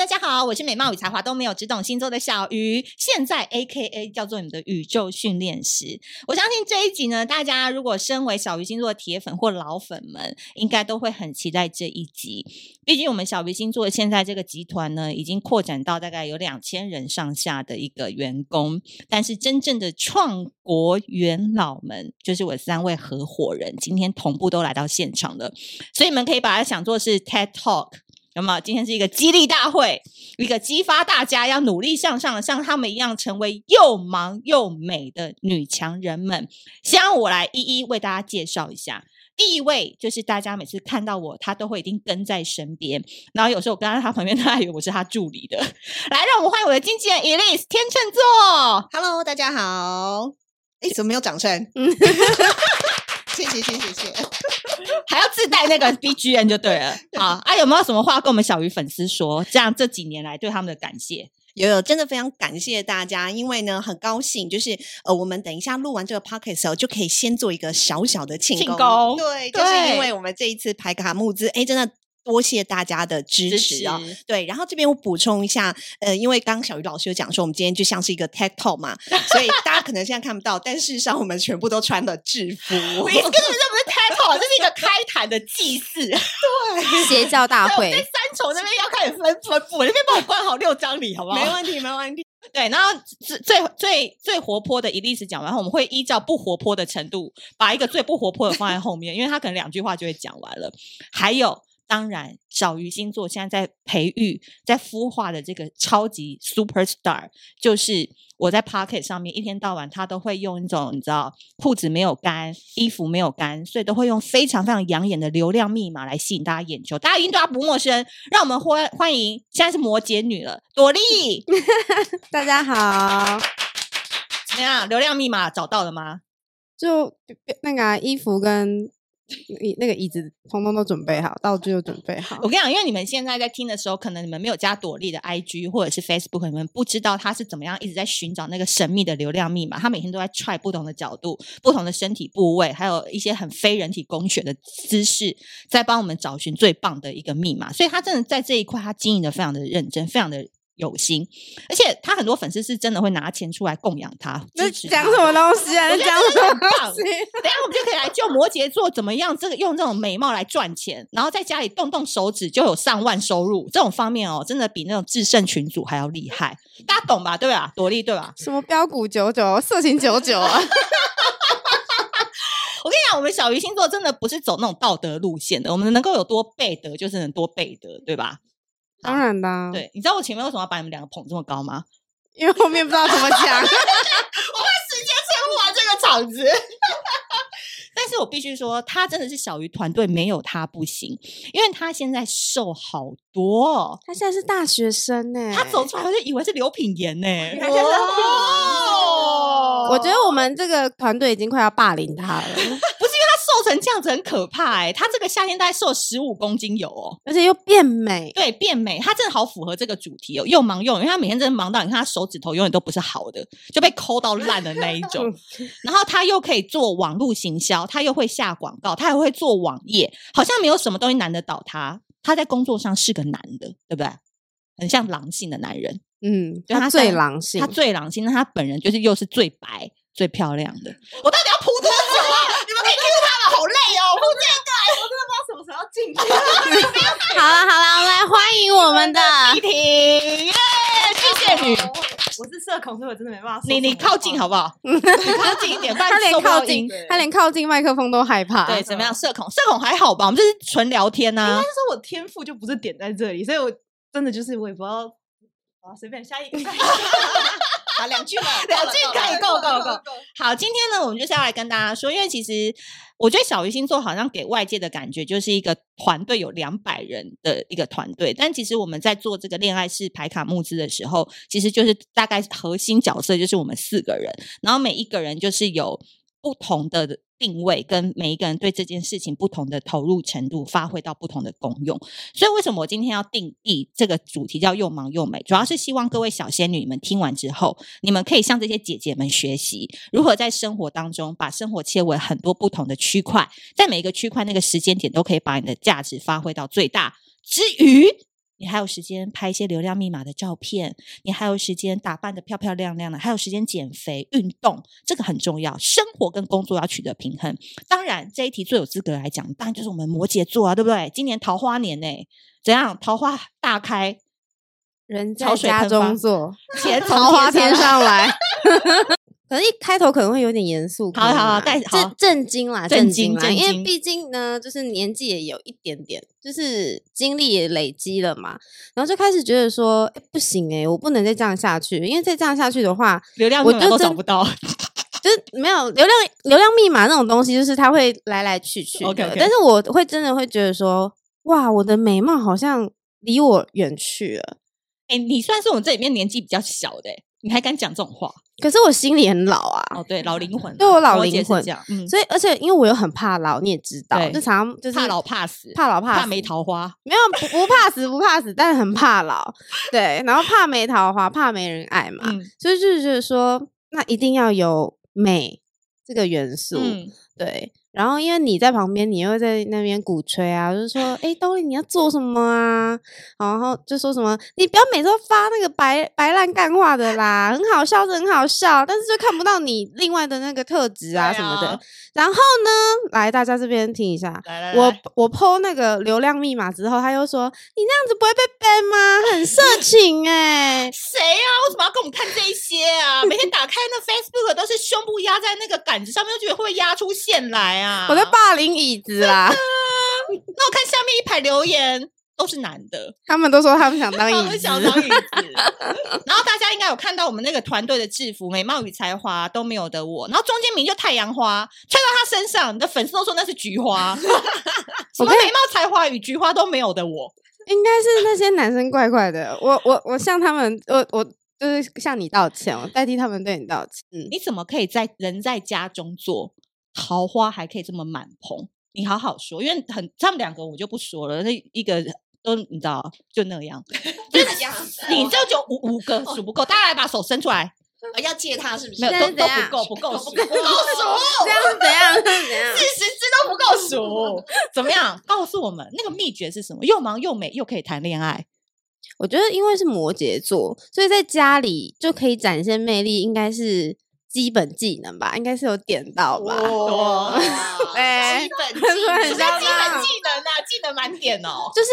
大家好，我是美貌与才华都没有，只懂星座的小鱼，现在 AKA 叫做你们的宇宙训练师。我相信这一集呢，大家如果身为小鱼星座的铁粉或老粉们，应该都会很期待这一集。毕竟我们小鱼星座现在这个集团呢，已经扩展到大概有两千人上下的一个员工，但是真正的创国元老们，就是我三位合伙人，今天同步都来到现场了，所以你们可以把它想作是 TED Talk。那么今天是一个激励大会，一个激发大家要努力向上，像他们一样成为又忙又美的女强人们。先让我来一一为大家介绍一下。第一位就是大家每次看到我，他都会一定跟在身边，然后有时候我跟在他 旁边，他还以为我是他助理的。来，让我们欢迎我的经纪人 Elise 天秤座。Hello，大家好。哎，怎么没有掌声？谢谢谢谢谢，还要自带那个 BGM 就对了。好啊，有没有什么话跟我们小鱼粉丝说？这样这几年来对他们的感谢，有有，真的非常感谢大家，因为呢，很高兴，就是呃，我们等一下录完这个 podcast 的时候，就可以先做一个小小的庆功。庆功对，对，就是因为我们这一次排卡募资，哎，真的。多谢大家的支持啊、哦！对，然后这边我补充一下，呃，因为刚刚小鱼老师有讲说，我们今天就像是一个 TED Talk 嘛，所以大家可能现在看不到，但事实上我们全部都穿了制服。我意思根本这不是 TED Talk，这是一个开坛的祭祀。对，邪教大会。在三重那边要开始分分布，那边帮我关好六张礼，好不好？没问题，没问题。对，然后最最最最活泼的 Elise 讲完，后我们会依照不活泼的程度，把一个最不活泼的放在后面，因为他可能两句话就会讲完了。还有。当然，小鱼星座现在在培育、在孵化的这个超级 super star，就是我在 Pocket 上面一天到晚，他都会用一种你知道，裤子没有干，衣服没有干，所以都会用非常非常养眼的流量密码来吸引大家眼球。大家一定对他不陌生，让我们欢欢迎现在是摩羯女了，朵莉。大家好，怎么样？流量密码找到了吗？就那个、啊、衣服跟。那个椅子通通都准备好，道具都准备好。我跟你讲，因为你们现在在听的时候，可能你们没有加朵莉的 IG 或者是 Facebook，你们不知道他是怎么样一直在寻找那个神秘的流量密码。他每天都在 try 不同的角度、不同的身体部位，还有一些很非人体工学的姿势，在帮我们找寻最棒的一个密码。所以他真的在这一块，他经营的非常的认真，非常的。有心，而且他很多粉丝是真的会拿钱出来供养他。那讲什么东西啊？讲什么东西？等下我们就可以来救摩羯座怎么样，这个用这种美貌来赚钱，然后在家里动动手指就有上万收入，这种方面哦，真的比那种制胜群主还要厉害。大家懂吧？对吧？朵莉对吧？什么标股九九、色情九九啊？我跟你讲，我们小鱼星座真的不是走那种道德路线的，我们能够有多背德，就是能多背德，对吧？当然的、啊，对，你知道我前面为什么要把你们两个捧这么高吗？因为后面不知道怎么讲，我怕时间撑不完这个场子。但是我必须说，他真的是小鱼团队没有他不行，因为他现在瘦好多、哦，他现在是大学生呢，他走出来我就以为是刘品言呢。我觉得我们这个团队已经快要霸凌他了。瘦成这样子很可怕哎、欸，他这个夏天大概瘦十五公斤有哦，而且又变美，对，变美，他真的好符合这个主题哦，又忙又，因为他每天真的忙到，你看他手指头永远都不是好的，就被抠到烂的那一种。然后他又可以做网络行销，他又会下广告，他还会做网页，好像没有什么东西难得倒他。他在工作上是个男的，对不对？很像狼性的男人，嗯，他最狼性，他最狼性，那他本人就是又是最白、最漂亮的。我到底要扑多久啊？你们可以 Q 他。好累哦，不这个，我真的不知道什么时候要进去。好了好了，我们来欢迎我们的依婷，耶！谢谢你。我是社恐，所以我真的没办法。你你靠近好不好？你靠近一点，他连靠近，他连靠近麦克风都害怕。对，怎么样？社恐，社恐还好吧？我们就是纯聊天呐。应该是说我天赋就不是点在这里，所以我真的就是我也不知道。好，随便下一个。好，两句 了，两句可以够够够。好，今天呢，我们就是要来跟大家说，因为其实。我觉得小鱼星座好像给外界的感觉就是一个团队有两百人的一个团队，但其实我们在做这个恋爱式牌卡募资的时候，其实就是大概核心角色就是我们四个人，然后每一个人就是有不同的。定位跟每一个人对这件事情不同的投入程度，发挥到不同的功用。所以为什么我今天要定义这个主题叫又忙又美？主要是希望各位小仙女们听完之后，你们可以向这些姐姐们学习，如何在生活当中把生活切为很多不同的区块，在每一个区块那个时间点都可以把你的价值发挥到最大之余。你还有时间拍一些流量密码的照片，你还有时间打扮的漂漂亮亮的，还有时间减肥运动，这个很重要。生活跟工作要取得平衡。当然，这一题最有资格来讲，当然就是我们摩羯座啊，对不对？今年桃花年呢，怎样？桃花大开，人在家中坐，钱桃花天上来。可能一开头可能会有点严肃，好好好，带震震惊啦，震惊啦，因为毕竟呢，就是年纪也有一点点，就是经历也累积了嘛，然后就开始觉得说，欸、不行诶、欸、我不能再这样下去，因为再这样下去的话，流量我都找不到，就是没有流量流量密码那种东西，就是它会来来去去的。Okay, okay. 但是我会真的会觉得说，哇，我的美貌好像离我远去了。哎、欸，你算是我们这里面年纪比较小的、欸，你还敢讲这种话？可是我心里很老啊！哦，对，老灵魂，对我老灵魂这样，嗯，所以而且因为我又很怕老，你也知道，就常常就是怕老怕死，怕老怕死，怕没桃花，没有不不怕死不怕死，但是很怕老，对，然后怕没桃花，怕没人爱嘛，嗯、所以就是觉得说，那一定要有美这个元素，嗯、对。然后，因为你在旁边，你又在那边鼓吹啊，就是说，哎，东林你要做什么啊？然后就说什么，你不要每次都发那个白白烂干话的啦，很好笑是很好笑，但是就看不到你另外的那个特质啊什么的。啊、然后呢，来大家这边听一下，来来来我我 po 那个流量密码之后，他又说，你那样子不会被 ban 吗？很色情哎、欸，谁啊？为什么要跟我们看这些啊？每天打开那 Facebook 都是胸部压在那个杆子上面，就觉得会不会压出线来？我在霸凌椅子啦！那我看下面一排留言都是男的，他们都说他们想当 椅子，想当椅子。然后大家应该有看到我们那个团队的制服，美貌与才华都没有的我。然后中间名就太阳花，穿到他身上，你的粉丝都说那是菊花。什么美貌才华与菊花都没有的我，应该是那些男生怪怪的。我我我向他们，我我就是向你道歉，我代替他们对你道歉。嗯，你怎么可以在人在家中坐？桃花还可以这么满棚，你好好说，因为很他们两个我就不说了，那一个都你知道就那样，就是这样，你这就五五个数不够，大家来把手伸出来，要借他是不是？没有都都不够不够数，不够数，这样怎样？四十只都不够数，怎么样？告诉我们那个秘诀是什么？又忙又美又可以谈恋爱。我觉得因为是摩羯座，所以在家里就可以展现魅力，应该是。基本技能吧，应该是有点到吧。哇，基本技能，基本技能啊，技能满点哦。就是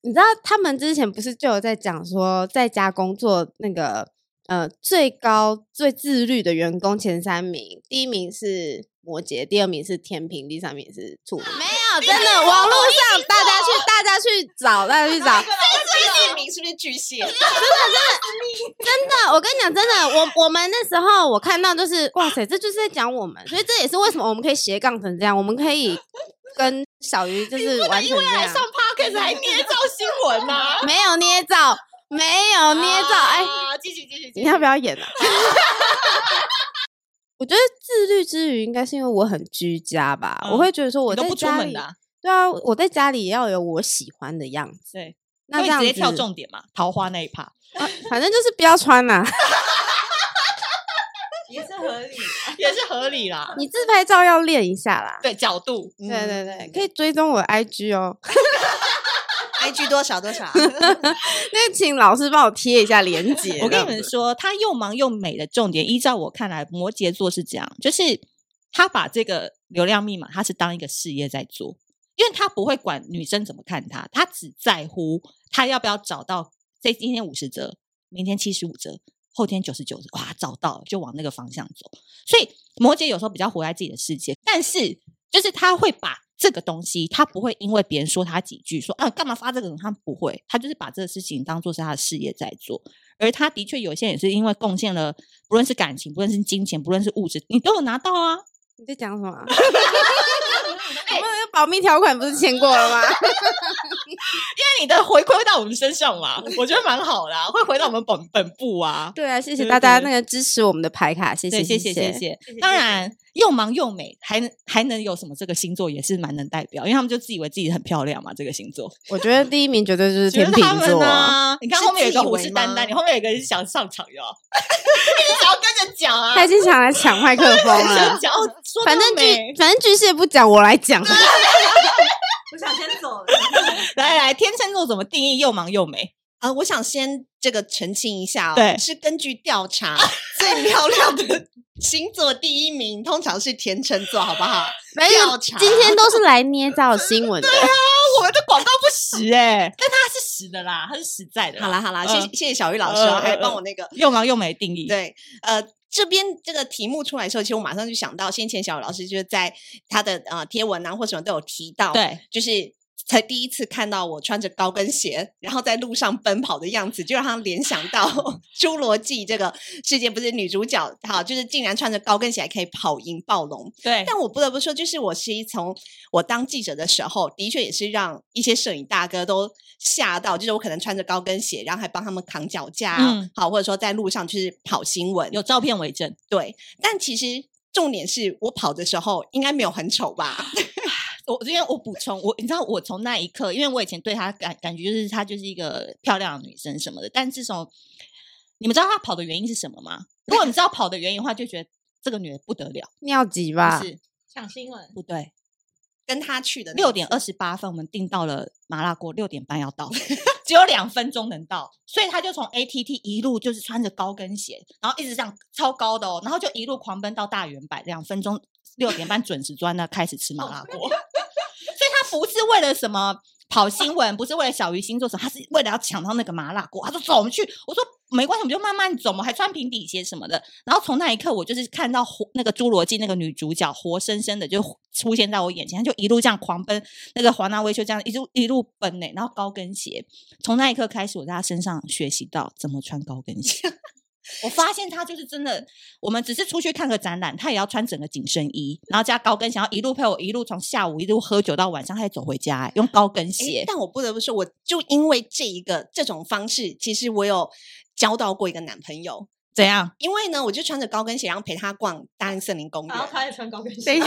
你知道，他们之前不是就有在讲说，在家工作那个呃最高最自律的员工前三名，第一名是摩羯，第二名是天平，第三名是处女。没有，真的，网络上大家去，大家去找，大家去找。第一名是不是巨蟹？真的，真的，真的，我跟你讲，真的，我我们那时候我看到就是，哇塞，这就是在讲我们，所以这也是为什么我们可以斜杠成这样，我们可以跟小鱼就是完全这样。因为来上 Podcast 还捏造新闻吗？没有捏造，没有捏造。哎，继续继续，你要不要演啊？我觉得自律之余，应该是因为我很居家吧。我会觉得说我在家里，对啊，我在家里也要有我喜欢的样子。对。那这样直接跳重点嘛？桃花那一趴，啊，反正就是不要穿啦，也是合理，也是合理啦。你自拍照要练一下啦，对角度，对对对，可以追踪我 IG 哦 ，IG 多少多少，那请老师帮我贴一下链接。我跟你们说，他又忙又美的重点，依照我看来，摩羯座是这样，就是他把这个流量密码，他是当一个事业在做。因为他不会管女生怎么看他，他只在乎他要不要找到这今天五十折，明天七十五折，后天九十九折，哇，找到就往那个方向走。所以摩羯有时候比较活在自己的世界，但是就是他会把这个东西，他不会因为别人说他几句，说啊干嘛发这个，他不会，他就是把这个事情当做是他的事业在做。而他的确有些也是因为贡献了，不论是感情，不论是金钱，不论是物质，你都有拿到啊。你在讲什么？我们的保密条款不是签过了吗？因为你的回馈会到我们身上嘛，我觉得蛮好的，会回到我们本本部啊。对啊，谢谢大家那个支持我们的牌卡，谢谢谢谢谢谢。当然，又忙又美，还还能有什么？这个星座也是蛮能代表，因为他们就自以为自己很漂亮嘛。这个星座，我觉得第一名绝对就是天秤座啊！你看后面有一个虎视眈眈，你后面有一个人想上场哟，你想要跟着讲啊？他已经想来抢麦克风了。反正巨反正巨蟹不讲，我来讲。我想先走了。来来来，天秤座怎么定义又忙又美？啊、呃，我想先这个澄清一下哦，对，是根据调查最漂亮的 星座第一名通常是天秤座，好不好？没有，今天都是来捏造新闻的。对啊，我们的广告不实 哎、欸，但它是实的啦，它是实在的。好啦好啦，谢谢、呃、谢谢小玉老师、呃、还帮我那个又忙又美定义。对，呃，这边这个题目出来的时候，其实我马上就想到，先前小雨老师就是在他的呃贴文啊或什么都有提到，对，就是。才第一次看到我穿着高跟鞋，然后在路上奔跑的样子，就让他联想到 《侏罗纪》这个世界，不是女主角哈，就是竟然穿着高跟鞋还可以跑赢暴龙。对，但我不得不说，就是我其实从我当记者的时候，的确也是让一些摄影大哥都吓到，就是我可能穿着高跟鞋，然后还帮他们扛脚架，嗯，好，或者说在路上就是跑新闻，有照片为证。对，但其实重点是我跑的时候应该没有很丑吧？我因为我补充我，你知道我从那一刻，因为我以前对她感感觉就是她就是一个漂亮的女生什么的，但自从你们知道她跑的原因是什么吗？如果你知道跑的原因的话，就觉得这个女人不得了，尿急吧？不是抢新闻？不对，跟她去的六点二十八分，我们订到了麻辣锅，六点半要到，只有两分钟能到，所以她就从 ATT 一路就是穿着高跟鞋，然后一直这样超高的哦，然后就一路狂奔到大圆柏，两分钟六点半准时钻那开始吃麻辣锅。不是为了什么跑新闻，不是为了小鱼星座什么，他是为了要抢到那个麻辣锅。他说：“走，我们去。”我说：“没关系，我们就慢慢走嘛，还穿平底鞋什么的。”然后从那一刻，我就是看到那个侏罗纪那个女主角活生生的就出现在我眼前，她就一路这样狂奔，那个华纳威秀这样一路一路奔呢，然后高跟鞋。从那一刻开始，我在她身上学习到怎么穿高跟鞋。我发现他就是真的，我们只是出去看个展览，他也要穿整个紧身衣，然后加高跟鞋，然后一路陪我一路从下午一路喝酒到晚上，还走回家，用高跟鞋。但我不得不说，我就因为这一个这种方式，其实我有交到过一个男朋友。怎样？因为呢，我就穿着高跟鞋，然后陪他逛大安森林公园。然后他也穿高跟鞋。等一下。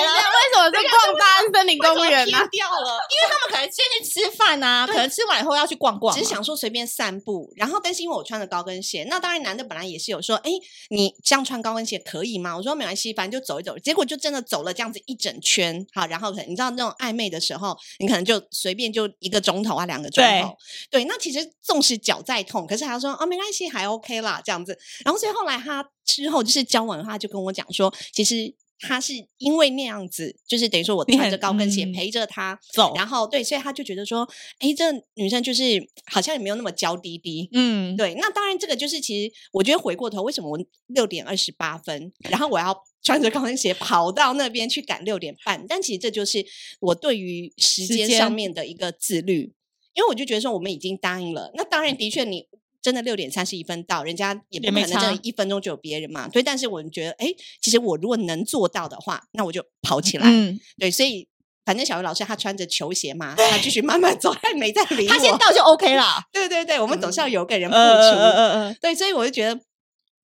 为什么是逛大安森林公园呢？掉了，因为他们可能先去吃饭啊，可能吃完以后要去逛逛，只是想说随便散步。然后，但是因为我穿着高跟鞋，那当然男的本来也是有说，哎，你这样穿高跟鞋可以吗？我说没关系，反正就走一走。结果就真的走了这样子一整圈，好，然后可能你知道那种暧昧的时候，你可能就随便就一个钟头啊，两个钟头。对，对，那其实纵使脚再痛，可是他说哦没关系，还 OK 啦这样子。然后所以后来他之后就是交往的话，就跟我讲说，其实。他是因为那样子，就是等于说我穿着高跟鞋陪着他、嗯、走，然后对，所以他就觉得说，哎，这女生就是好像也没有那么娇滴滴，嗯，对。那当然，这个就是其实我觉得回过头，为什么我六点二十八分，然后我要 穿着高跟鞋跑到那边去赶六点半？但其实这就是我对于时间上面的一个自律，因为我就觉得说我们已经答应了，那当然的确你。真的六点三十一分到，人家也不可能这一分钟就有别人嘛。对，但是我觉得，哎，其实我如果能做到的话，那我就跑起来。嗯，对，所以反正小鱼老师他穿着球鞋嘛，他继续慢慢走，他没在理我。他先到就 OK 了。对对对，我们总是要有个人付出。嗯嗯嗯。对，所以我就觉得。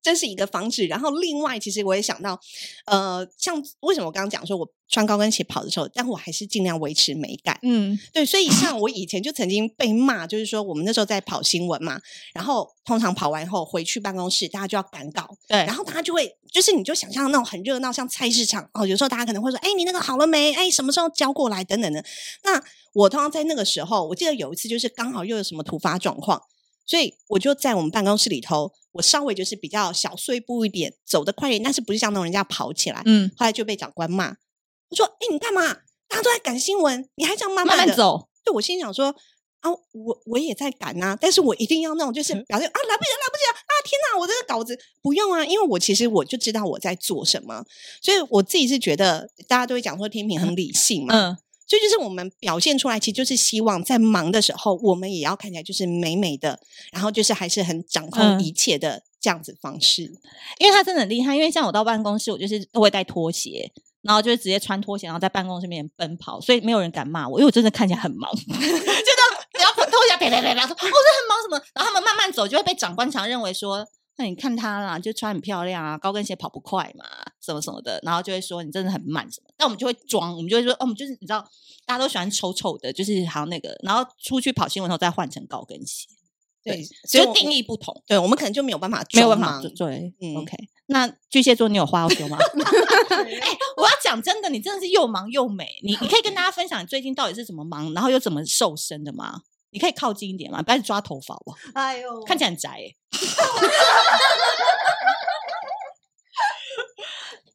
这是一个方式，然后另外，其实我也想到，呃，像为什么我刚刚讲说我穿高跟鞋跑的时候，但我还是尽量维持美感，嗯，对，所以像我以前就曾经被骂，就是说我们那时候在跑新闻嘛，然后通常跑完后回去办公室，大家就要赶稿，对，然后大家就会，就是你就想象那种很热闹，像菜市场哦，有时候大家可能会说，哎，你那个好了没？哎，什么时候交过来？等等的。那我通常在那个时候，我记得有一次就是刚好又有什么突发状况。所以我就在我们办公室里头，我稍微就是比较小碎步一点，走得快一点，但是不是像那种人家跑起来。嗯，后来就被长官骂，我说：“哎，你干嘛？大家都在赶新闻，你还这样慢慢慢慢走？”对，我心想说：“啊，我我也在赶啊，但是我一定要那种就是表现啊，来不及了，来不及了啊！天哪，我这个稿子不用啊，因为我其实我就知道我在做什么，所以我自己是觉得大家都会讲说天平很理性嘛。”嗯。所以就是我们表现出来，其实就是希望在忙的时候，我们也要看起来就是美美的，然后就是还是很掌控一切的这样子方式。嗯、因为他真的很厉害，因为像我到办公室，我就是都会带拖鞋，然后就是直接穿拖鞋，然后在办公室里面奔跑，所以没有人敢骂我，因为我真的看起来很忙，就到你要拖鞋，别别别别说，我说很忙什么，然后他们慢慢走，就会被长官常认为说。那你看他啦，就穿很漂亮啊，高跟鞋跑不快嘛，什么什么的，然后就会说你真的很慢什么。但我们就会装，我们就会说，哦，我们就是你知道，大家都喜欢丑丑的，就是好像那个，然后出去跑新闻后再换成高跟鞋。对，所以定义不同，对我们可能就没有办法，没有办法，对，嗯，OK。那巨蟹座，你有话要说吗？哎，我要讲真的，你真的是又忙又美。你你可以跟大家分享你最近到底是怎么忙，然后又怎么瘦身的吗？你可以靠近一点嘛？不要抓头发哦。哎呦，看起来很宅欸。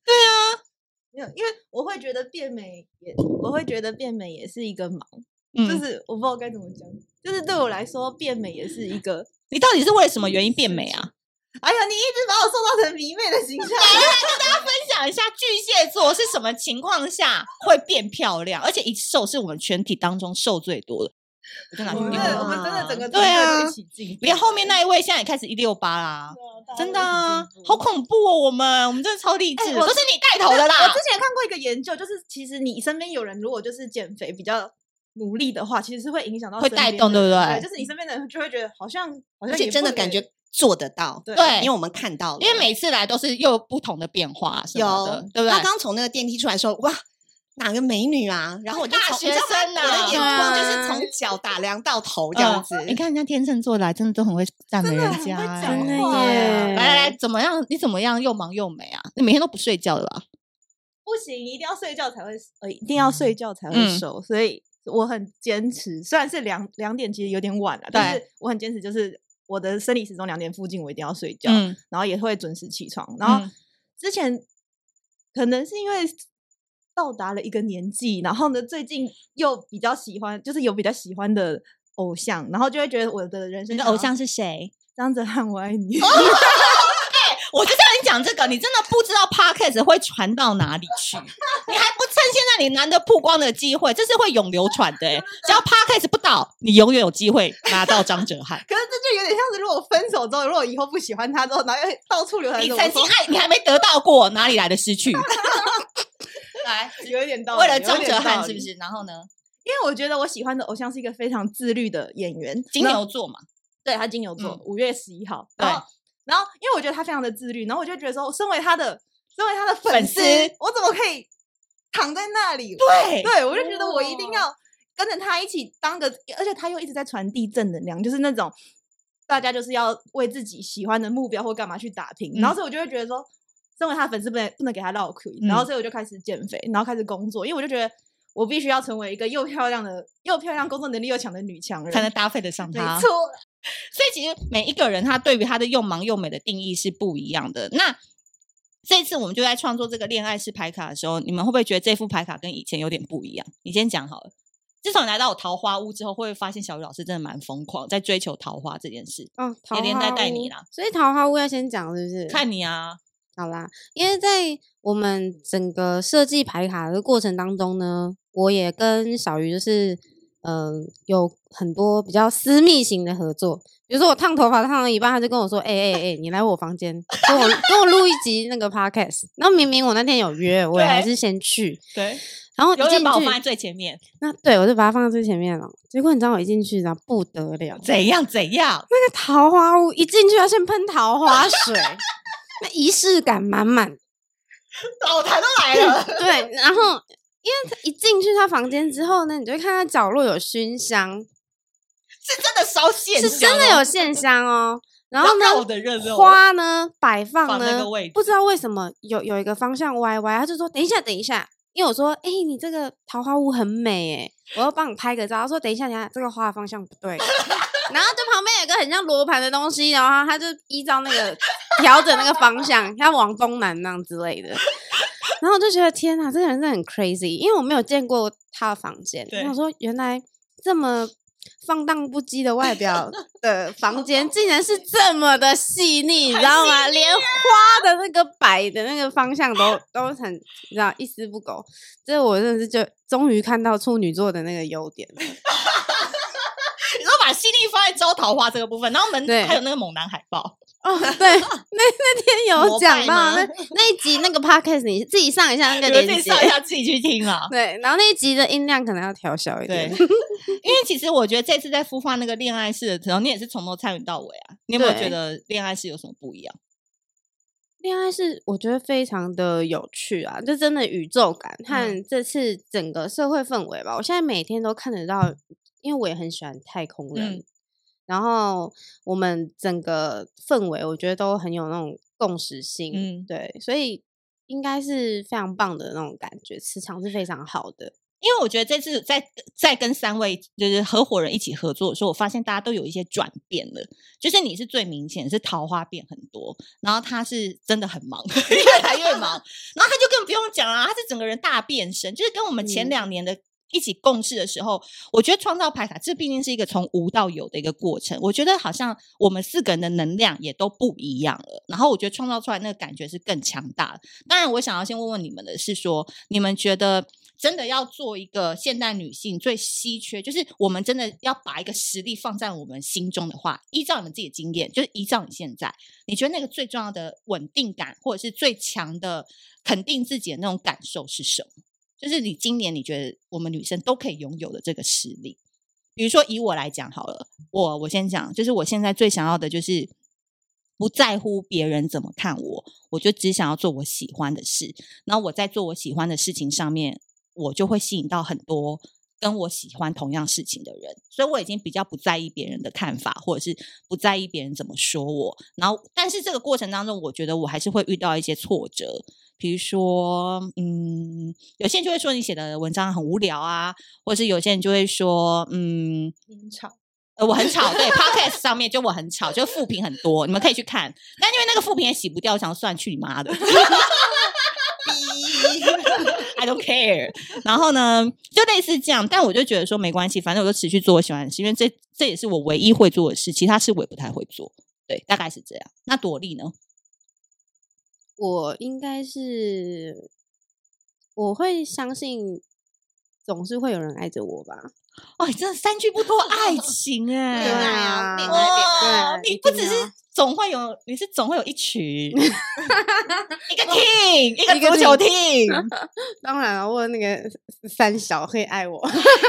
对啊，没有，因为我会觉得变美也，我会觉得变美也是一个忙，嗯、就是我不知道该怎么讲，就是对我来说变美也是一个。你到底是为了什么原因变美啊？哎呀，你一直把我塑造成迷妹的形象。来来跟大家分享一下巨蟹座是什么情况下会变漂亮，而且一瘦是我们全体当中瘦最多的。我真的，我们真的整个对啊，连后面那一位现在也开始一六八啦，真的啊，好恐怖哦！我们我们真的超励志，都是你带头的啦。我之前看过一个研究，就是其实你身边有人如果就是减肥比较努力的话，其实是会影响到会带动，对不对？就是你身边的人就会觉得好像好像而且真的感觉。做得到，对，因为我们看到了，因为每次来都是又有不同的变化什么的，有对不对？他刚从那个电梯出来说：“哇，哪个美女啊？”然后我就大学生呢，我的眼光就是从脚打量到头这样子。你看人家天秤座来，真的都很会赞美人家，真的耶！来来来，怎么样？你怎么样？又忙又美啊！你每天都不睡觉的吧？不行，一定要睡觉才会，呃，一定要睡觉才会瘦。所以我很坚持，虽然是两两点，其实有点晚了，但是我很坚持，就是。我的生理时钟两点附近，我一定要睡觉，嗯、然后也会准时起床。然后之前可能是因为到达了一个年纪，然后呢，最近又比较喜欢，就是有比较喜欢的偶像，然后就会觉得我的人生。你的偶像是谁？张哲瀚，我爱你。我就叫你讲这个，你真的不知道 Podcast 会传到哪里去，你还不趁现在你难得曝光的机会，这是会永流传的。只要 Podcast 不倒，你永远有机会拿到张哲瀚。可是这就有点像是，如果分手之后，如果以后不喜欢他之后，然后到处流传。你曾经爱，你还没得到过，哪里来的失去？来，有一点道理。为了张哲瀚是不是？然后呢？因为我觉得我喜欢的偶像是一个非常自律的演员，金牛座嘛。对，他金牛座，五月十一号。对。然后，因为我觉得他非常的自律，然后我就觉得说，身为他的，身为他的粉丝，粉丝我怎么可以躺在那里？对，对我就觉得我一定要跟着他一起当个，而且他又一直在传递正能量，就是那种大家就是要为自己喜欢的目标或干嘛去打拼。嗯、然后所以我就会觉得说，身为他的粉丝不能不能给他绕亏。嗯、然后所以我就开始减肥，然后开始工作，因为我就觉得我必须要成为一个又漂亮的、又漂亮、工作能力又强的女强人，才能搭配得上他。没错。所以其实每一个人他对于他的又忙又美的定义是不一样的。那这次我们就在创作这个恋爱式牌卡的时候，你们会不会觉得这副牌卡跟以前有点不一样？你先讲好了。自从你来到我桃花屋之后，会不会发现小鱼老师真的蛮疯狂，在追求桃花这件事？哦，也连带带你啦。所以桃花屋要先讲是不是？看你啊。好啦，因为在我们整个设计牌卡的过程当中呢，我也跟小鱼就是。嗯，有很多比较私密型的合作，比如说我烫头发烫到一半，他就跟我说：“哎哎哎，你来我房间，跟我跟我录一集那个 podcast。”然后明明我那天有约，我也还是先去。对，然后一进去把我放在最前面。那对，我就把它放在最前面了。结果你知道我一进去，然后不得了，怎样怎样？那个桃花屋一进去要先喷桃花水，那仪式感满满，老台都来了。对，然后。因为他一进去他房间之后呢，你就会看他角落有熏香，是真的烧线香，是真的有线香哦。然后呢，花呢摆放呢，不知道为什么有有一个方向歪歪，他就说等一下等一下，因为我说哎、欸，你这个桃花屋很美哎，我要帮你拍个照。他说等一下等一下，这个花的方向不对。然后就旁边有一个很像罗盘的东西，然后他就依照那个调整那个方向，要往东南那样之类的。然后我就觉得天哪，这个人真的很 crazy，因为我没有见过他的房间。我说原来这么放荡不羁的外表 的房间，竟然是这么的细腻，你知道吗？连花的那个摆的那个方向都都很，你知道一丝不苟。这我真的是就终于看到处女座的那个优点了。把心力放在招桃花这个部分，然后门对还有那个猛男海报。哦，对，那那天有讲到那那一集那个 podcast，你自己上一下那个链接，自己上一下自己去听啊。对，然后那一集的音量可能要调小一点，对，因为其实我觉得这次在孵化那个恋爱式的时候，你也是从头参与到尾啊。你有没有觉得恋爱式有什么不一样？恋爱式我觉得非常的有趣啊，就真的宇宙感和这次整个社会氛围吧。我现在每天都看得到，因为我也很喜欢太空人。嗯然后我们整个氛围，我觉得都很有那种共识性。嗯，对，所以应该是非常棒的那种感觉，磁场是非常好的。因为我觉得这次在在跟三位就是合伙人一起合作的时候，我发现大家都有一些转变了。就是你是最明显是桃花变很多，然后他是真的很忙，越来越忙，然后他就更不用讲了，他是整个人大变身，就是跟我们前两年的一起共事的时候，我觉得创造牌卡这毕竟是一个从无到有的一个过程。我觉得好像我们四个人的能量也都不一样了，然后我觉得创造出来那个感觉是更强大的。当然，我想要先问问你们的是说，你们觉得？真的要做一个现代女性最稀缺，就是我们真的要把一个实力放在我们心中的话，依照你们自己的经验，就是依照你现在，你觉得那个最重要的稳定感，或者是最强的肯定自己的那种感受是什么？就是你今年你觉得我们女生都可以拥有的这个实力。比如说以我来讲好了，我我先讲，就是我现在最想要的就是不在乎别人怎么看我，我就只想要做我喜欢的事，然后我在做我喜欢的事情上面。我就会吸引到很多跟我喜欢同样事情的人，所以我已经比较不在意别人的看法，或者是不在意别人怎么说我。然后，但是这个过程当中，我觉得我还是会遇到一些挫折，比如说，嗯，有些人就会说你写的文章很无聊啊，或者是有些人就会说，嗯，你很吵，呃，我很吵，对，Podcast 上面就我很吵，就负评很多，你们可以去看，但因为那个负评也洗不掉，我想算去你妈的。I don't care。然后呢，就类似这样，但我就觉得说没关系，反正我就持续做我喜欢的事，因为这这也是我唯一会做的事，其他事我也不太会做。对，大概是这样。那朵莉呢？我应该是我会相信，总是会有人爱着我吧。哦，真的三句不脱爱情 哎，对啊，哇，你不只是总会有，你是总会有一群，一个 team，一个足球 team。当然了，我那个三小会爱我，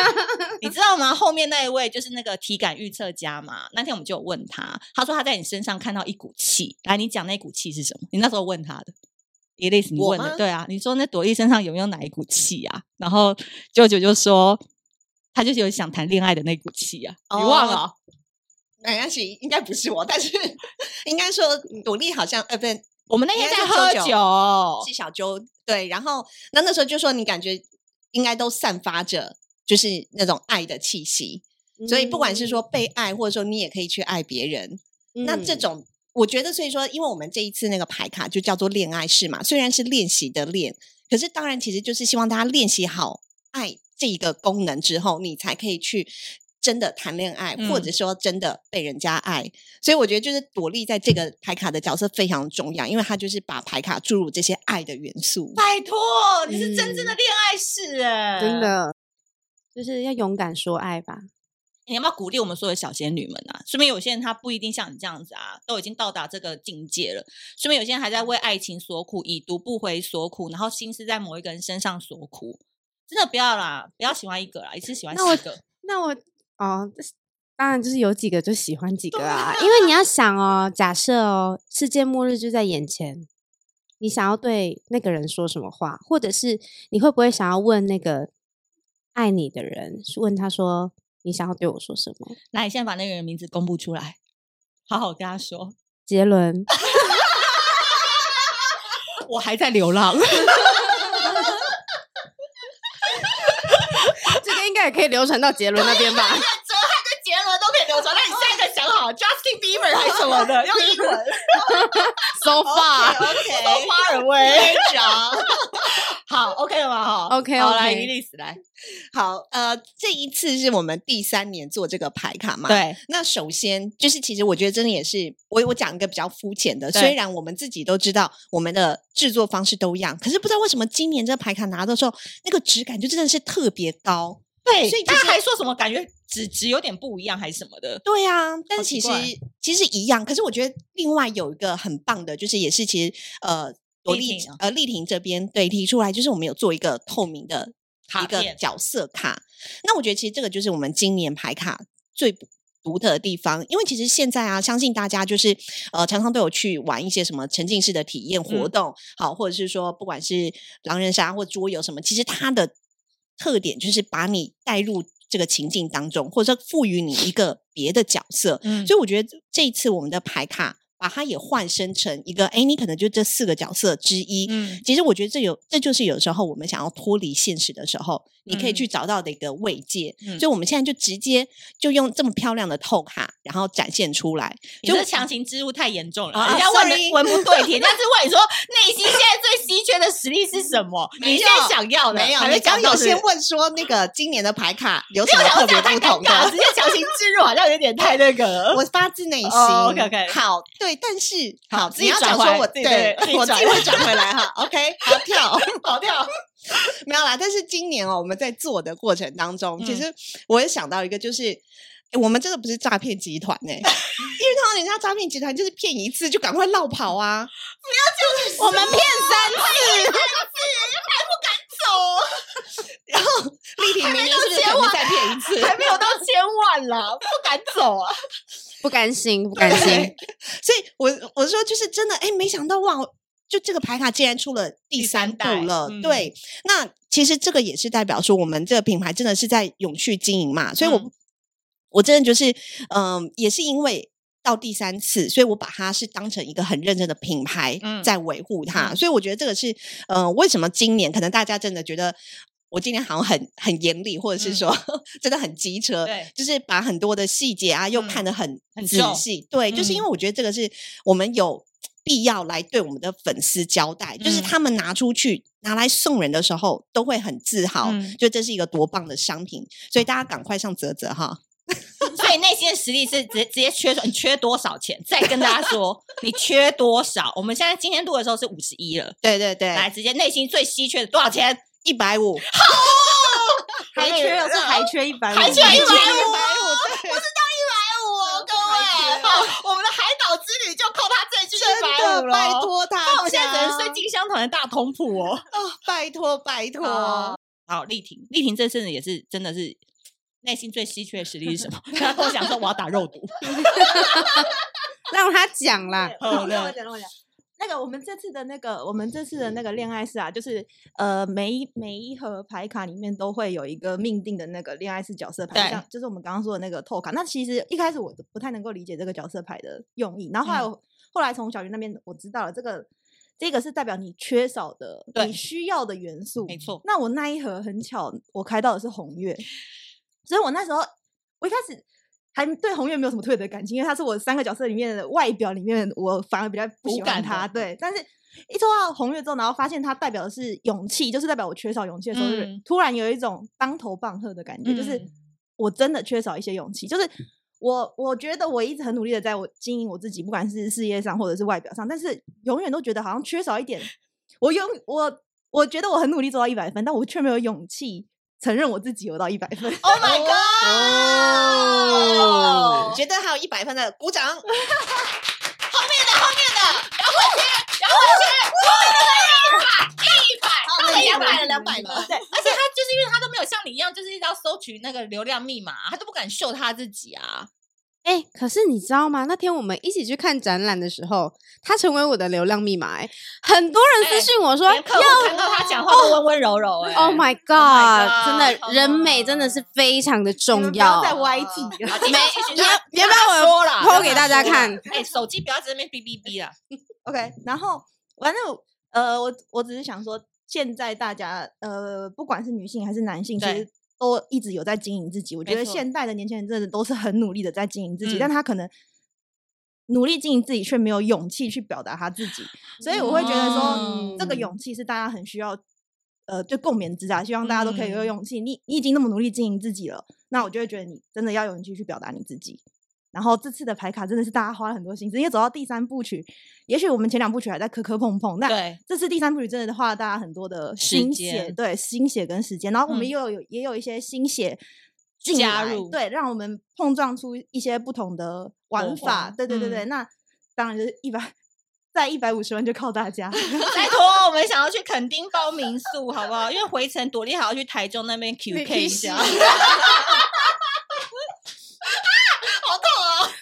你知道吗？后面那一位就是那个体感预测家嘛。那天我们就有问他，他说他在你身上看到一股气，来，你讲那股气是什么？你那时候问他的，Elise，你问的，对啊，你说那朵莉身上有没有哪一股气啊？然后舅舅就说。他就是有想谈恋爱的那股气啊！你忘了？没关系，应该不是我，但是应该说努力好像呃，不对，我们那天在喝酒，是小揪对。然后那那时候就说你感觉应该都散发着就是那种爱的气息，所以不管是说被爱，或者说你也可以去爱别人。嗯、那这种我觉得，所以说，因为我们这一次那个牌卡就叫做恋爱式嘛，虽然是练习的练，可是当然其实就是希望大家练习好爱。这一个功能之后，你才可以去真的谈恋爱，嗯、或者说真的被人家爱。所以我觉得，就是朵莉在这个牌卡的角色非常重要，因为她就是把牌卡注入这些爱的元素。拜托，你是真正的恋爱式哎、嗯，真的，就是要勇敢说爱吧。你要不要鼓励我们所有小仙女们啊？说明有些人他不一定像你这样子啊，都已经到达这个境界了。说明有些人还在为爱情所苦，已读不回所苦，然后心思在某一个人身上所苦。真的不要啦，不要喜欢一个啦，一次喜欢几个。那我，那我哦，当然就是有几个就喜欢几个啊。因为你要想哦，假设哦，世界末日就在眼前，你想要对那个人说什么话，或者是你会不会想要问那个爱你的人，问他说你想要对我说什么？来，你现在把那个人名字公布出来，好好跟他说。杰伦，我还在流浪。也可以流传到杰伦那边吧。哲瀚跟杰伦都可以流传。那你下一个想好，Justin Bieber 还是什么的？用英文。So far away。好，OK 了吗？好，OK，好来，伊莉丝来。好，呃，这一次是我们第三年做这个牌卡嘛？对。那首先就是，其实我觉得真的也是，我我讲一个比较肤浅的。虽然我们自己都知道我们的制作方式都一样，可是不知道为什么今年这个牌卡拿的时候，那个质感就真的是特别高。对，所以他还说什么感觉纸质有点不一样，还是什么的？对啊，但是其实其实一样。可是我觉得另外有一个很棒的，就是也是其实呃，朵丽呃丽婷这边对提出来，就是我们有做一个透明的一个角色卡。那我觉得其实这个就是我们今年牌卡最独特的地方，因为其实现在啊，相信大家就是呃常常都有去玩一些什么沉浸式的体验活动，嗯、好，或者是说不管是狼人杀或桌游什么，其实它的。特点就是把你带入这个情境当中，或者说赋予你一个别的角色。嗯，所以我觉得这一次我们的牌卡把它也换身成一个，哎，你可能就这四个角色之一。嗯，其实我觉得这有，这就是有时候我们想要脱离现实的时候，你可以去找到的一个慰藉。嗯，所以我们现在就直接就用这么漂亮的透卡，然后展现出来。就是强行植入太严重了，人家问的文不对 题，人家是问你说内心现在最稀缺的实力是什么？你现在想要的没有？你刚有先问说那个今年的牌卡 有什么特别不同的？直接强行植入好像有点太那个。我发自内心。OK OK，好，对。但是好，自己转回我对，我自己会转回来哈。OK，好跳，好跳，没有啦。但是今年哦，我们在做的过程当中，其实我也想到一个，就是我们这个不是诈骗集团呢，因为他们人家诈骗集团就是骗一次就赶快落跑啊，不要就是我们骗三次，三次还不敢走，然后丽婷明年是不是再骗一次？还没有到千万了，不敢走啊。不甘心，不甘心，所以我我说就是真的，哎，没想到哇，就这个牌卡竟然出了第三部了，嗯、对，那其实这个也是代表说我们这个品牌真的是在永续经营嘛，所以我、嗯、我真的就是，嗯、呃，也是因为到第三次，所以我把它是当成一个很认真的品牌在维护它，嗯、所以我觉得这个是，嗯、呃，为什么今年可能大家真的觉得。我今天好像很很严厉，或者是说、嗯、真的很机车，对，就是把很多的细节啊又看得很、嗯、很仔细，对，就是因为我觉得这个是我们有必要来对我们的粉丝交代，嗯、就是他们拿出去拿来送人的时候都会很自豪，嗯、就这是一个多棒的商品，所以大家赶快上泽泽哈。所以内心的实力是直接直接缺，你缺多少钱？再跟大家说你缺多少？我们现在今天录的时候是五十一了，对对对，来直接内心最稀缺的多少钱？一百五，好。还缺是还缺一百五，还缺一百五，不是到一百五，各位，我们的海岛之旅就靠他这句一百五了，拜托他，那我们现在只能睡金香团的大通铺哦，拜托拜托，好，丽婷，丽婷这次也是真的是内心最稀缺的实力是什么？他跟我讲说我要打肉毒，让他讲啦，让我讲，让我讲。那个我们这次的那个我们这次的那个恋爱式啊，就是呃每一每一盒牌卡里面都会有一个命定的那个恋爱式角色牌，像就是我们刚刚说的那个透卡。那其实一开始我不太能够理解这个角色牌的用意，然后后来、嗯、后来从小鱼那边我知道了，这个这个是代表你缺少的你需要的元素，没错。那我那一盒很巧，我开到的是红月，所以我那时候我一开始。还对红月没有什么特别的感情，因为他是我三个角色里面的外表里面，我反而比较不喜欢他。对，但是一抽到红月之后，然后发现他代表的是勇气，就是代表我缺少勇气的时候，嗯、突然有一种当头棒喝的感觉，嗯、就是我真的缺少一些勇气。就是我我觉得我一直很努力的在我经营我自己，不管是事业上或者是外表上，但是永远都觉得好像缺少一点。我永我我觉得我很努力做到一百分，但我却没有勇气。承认我自己有到一百分，Oh my god！哦，觉得还有一百分的鼓掌。后面的后面的，然后去，然后去，后面的一百，一百，两百了，两百了。对，而且他就是因为他都没有像你一样，就是一直要收取那个流量密码，他都不敢秀他自己啊。哎、欸，可是你知道吗？那天我们一起去看展览的时候，他成为我的流量密码。哎，很多人私信我说，要看到他讲话都温温柔柔。哎，Oh my God！真的，人美真的是非常的重要。在 YT，没，别别把我说了，po 给大家看。哎，手机不要在那边哔哔哔啊。OK，然后反正呃，我我只是想说，现在大家呃，不管是女性还是男性，其实。都一直有在经营自己，我觉得现代的年轻人真的都是很努力的在经营自己，嗯、但他可能努力经营自己，却没有勇气去表达他自己，所以我会觉得说，嗯、这个勇气是大家很需要，呃，就共勉之啊，希望大家都可以有勇气。嗯、你你已经那么努力经营自己了，那我就会觉得你真的要有勇气去表达你自己。然后这次的牌卡真的是大家花了很多心思，因为走到第三部曲，也许我们前两部曲还在磕磕碰碰，那对这次第三部曲真的花了大家很多的心血，对心血跟时间。然后我们又有、嗯、也有一些心血加入，对，让我们碰撞出一些不同的玩法。对对对对，嗯、那当然就是一百在一百五十万就靠大家，拜托，我们想要去垦丁包民宿，好不好？因为回程朵莉还要去台中那边 QK 一下。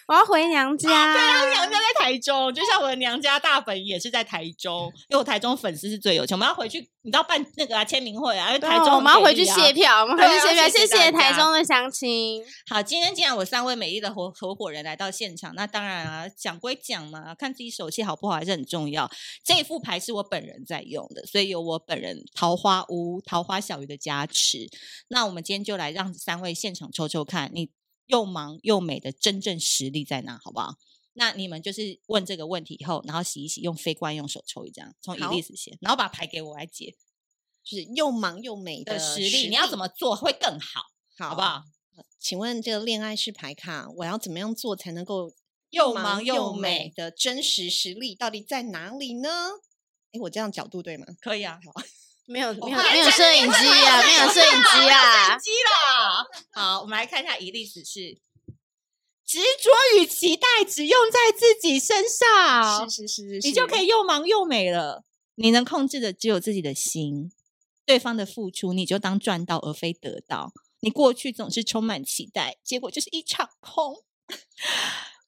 我要回娘家。对啊，娘家在台中，就像我的娘家大本也是在台中，因为我台中粉丝是最有钱。我们要回去，你知道办那个啊签名会啊，因为台中、啊、我们要回去谢票，我们回去谢票。谢谢台中的乡亲。好，今天既然我三位美丽的合合伙人来到现场，那当然啊，讲归讲嘛，看自己手气好不好还是很重要。这一副牌是我本人在用的，所以有我本人桃花屋桃花小鱼的加持。那我们今天就来让三位现场抽抽看，你。又忙又美的真正实力在哪？好不好？那你们就是问这个问题以后，然后洗一洗，用非惯用手抽一张，从伊丽丝先，然后把牌给我来解，就是又忙又美的实力，实力你要怎么做会更好？好，好不好？请问这个恋爱式牌卡，我要怎么样做才能够又忙又美的真实实力到底在哪里呢？哎，我这样角度对吗？可以啊，好。没有没有没有摄影机啊，没有摄影机啊，机啦。好，我们来看一下，一例子是执着与期待只用在自己身上，是是是是，你就可以又忙又美了。你能控制的只有自己的心，对方的付出你就当赚到而非得到。你过去总是充满期待，结果就是一场空。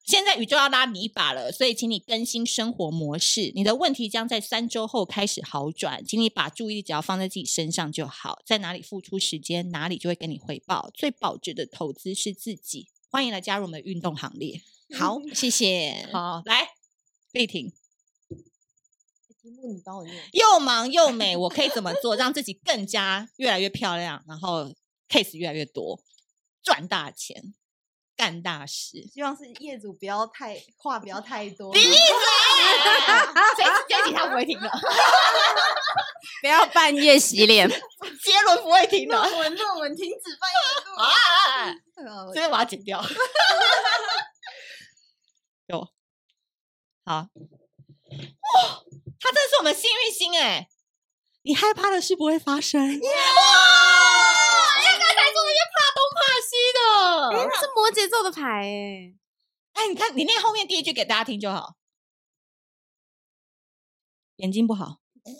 现在宇宙要拉你一把了，所以请你更新生活模式。你的问题将在三周后开始好转，请你把注意力只要放在自己身上就好。在哪里付出时间，哪里就会给你回报。最保值的投资是自己。欢迎来加入我们的运动行列。好，谢谢。好，来，立婷。题目你帮我念。又忙又美，我可以怎么做，让自己更加越来越漂亮，然后 case 越来越多，赚大钱？干大事，希望是业主不要太话不要太多。闭嘴！这这集他不会听的。不要半夜洗脸，杰伦不会听的。论文论文停止半夜录。啊！这个把它剪掉。有好哇，他真的是我们幸运星哎！你害怕的事不会发生。哇！是摩羯座的牌哎，哎，你看，你念后面第一句给大家听就好。眼睛不好，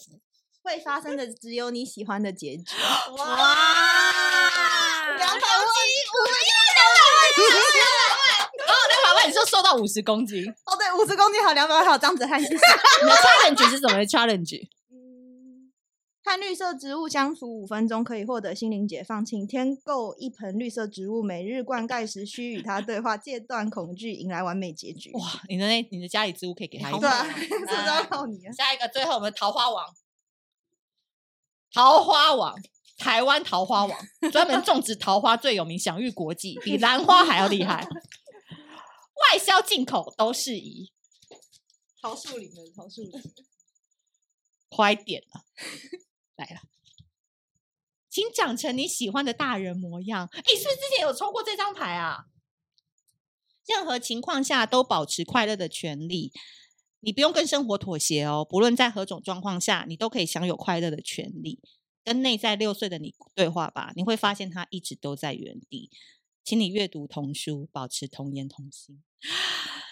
会发生的只有你喜欢的结局。哇！两百公斤，我们又两百万，然后两百万，你说瘦到五十公斤？哦，对，五十公斤好，两百万好，这样子汉是。你的 challenge 是什么？challenge？和绿色植物相处五分钟，可以获得心灵解放。请添购一盆绿色植物，每日灌溉时需与它对话，戒断恐惧，迎来完美结局。哇，你的那你的家里植物可以给他一对啊，这都要靠你啊。下一个，最后我们桃花王，桃花王，台湾桃花王，专门 种植桃花最有名，享誉国际，比兰花还要厉害，外销进口都适宜。桃树林的桃树林，快点了。来了，请长成你喜欢的大人模样。你是不是之前有抽过这张牌啊？任何情况下都保持快乐的权利，你不用跟生活妥协哦。不论在何种状况下，你都可以享有快乐的权利。跟内在六岁的你对话吧，你会发现他一直都在原地。请你阅读童书，保持童言童心。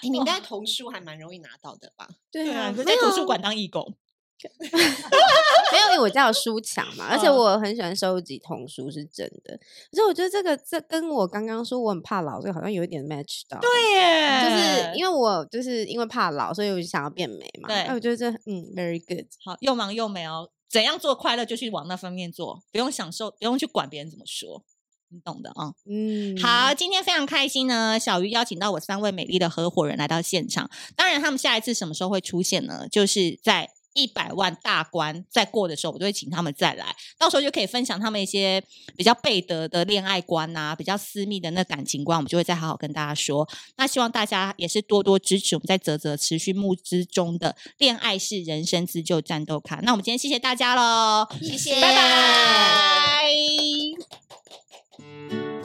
你应该童书还蛮容易拿到的吧？对啊，在图书馆当义工。没有，因为我家有书墙嘛，而且我很喜欢收集童书，是真的。可是我觉得这个这跟我刚刚说我很怕老，这个好像有一点 match 到。对耶，就是因为我就是因为怕老，所以我就想要变美嘛。对，我觉得这嗯，very good。好，又忙又美哦。怎样做快乐就去往那方面做，不用享受，不用去管别人怎么说，你懂的啊。嗯，好，今天非常开心呢，小鱼邀请到我三位美丽的合伙人来到现场。当然，他们下一次什么时候会出现呢？就是在。一百万大关再过的时候，我就会请他们再来，到时候就可以分享他们一些比较背德的恋爱观啊，比较私密的那感情观，我们就会再好好跟大家说。那希望大家也是多多支持我们在泽泽持续募资中的恋爱式人生自救战斗卡。那我们今天谢谢大家喽，谢谢，拜拜。